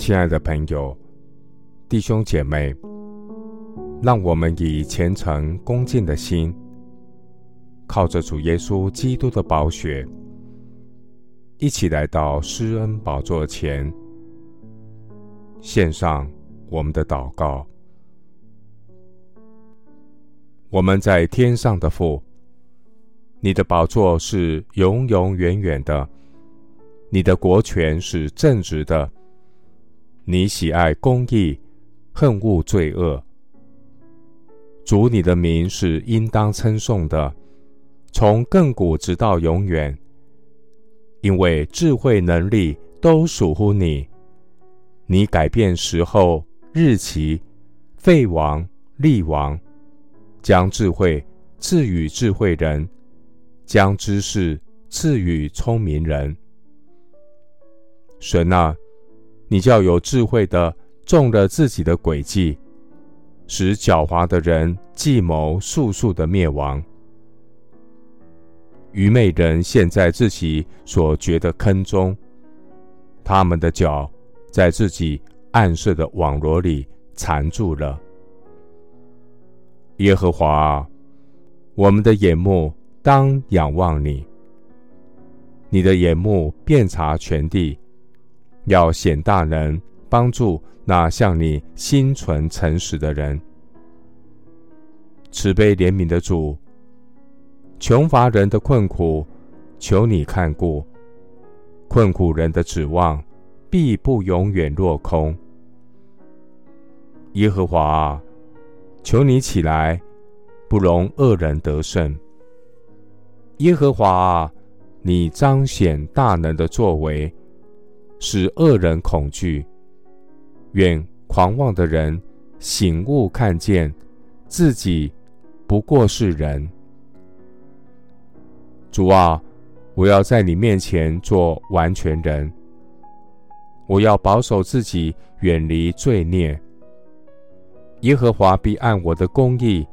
亲爱的朋友、弟兄姐妹，让我们以虔诚恭敬的心，靠着主耶稣基督的宝血，一起来到施恩宝座前，献上我们的祷告。我们在天上的父，你的宝座是永永远远的。你的国权是正直的，你喜爱公义，恨恶罪恶。主，你的名是应当称颂的，从亘古直到永远。因为智慧能力都属乎你，你改变时候日期，废王立王，将智慧赐予智慧人，将知识赐予聪明人。神啊，你叫有智慧的中了自己的诡计，使狡猾的人计谋速速的灭亡。愚昧人陷在自己所掘的坑中，他们的脚在自己暗设的网罗里缠住了。耶和华，我们的眼目当仰望你，你的眼目遍察全地。要显大能，帮助那向你心存诚实的人。慈悲怜悯的主，穷乏人的困苦，求你看顾；困苦人的指望，必不永远落空。耶和华啊，求你起来，不容恶人得胜。耶和华啊，你彰显大能的作为。使恶人恐惧，愿狂妄的人醒悟看见自己不过是人。主啊，我要在你面前做完全人，我要保守自己远离罪孽。耶和华必按我的公义，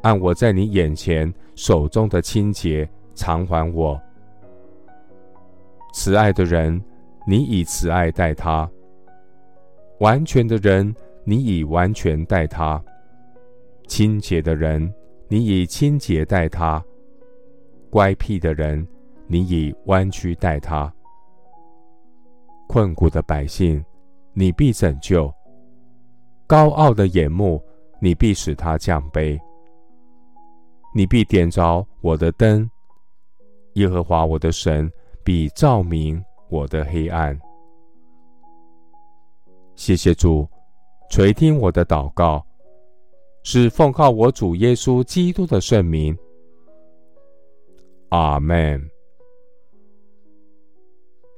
按我在你眼前手中的清洁偿还我。慈爱的人。你以慈爱待他，完全的人，你以完全待他；清洁的人，你以清洁待他；乖僻的人，你以弯曲待他。困苦的百姓，你必拯救；高傲的眼目，你必使他降卑。你必点着我的灯，耶和华我的神必照明。我的黑暗，谢谢主垂听我的祷告，是奉靠我主耶稣基督的圣名。阿门。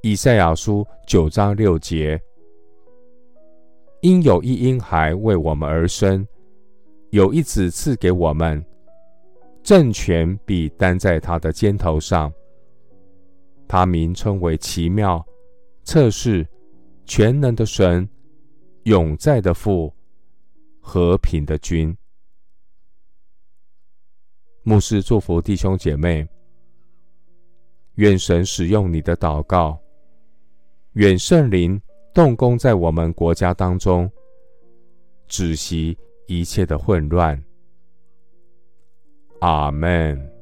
以赛亚书九章六节：因有一婴孩为我们而生，有一子赐给我们，政权必担在他的肩头上。他名称为奇妙、测试、全能的神、永在的父、和平的君。牧师祝福弟兄姐妹，愿神使用你的祷告，愿圣灵动工在我们国家当中，止息一切的混乱。阿门。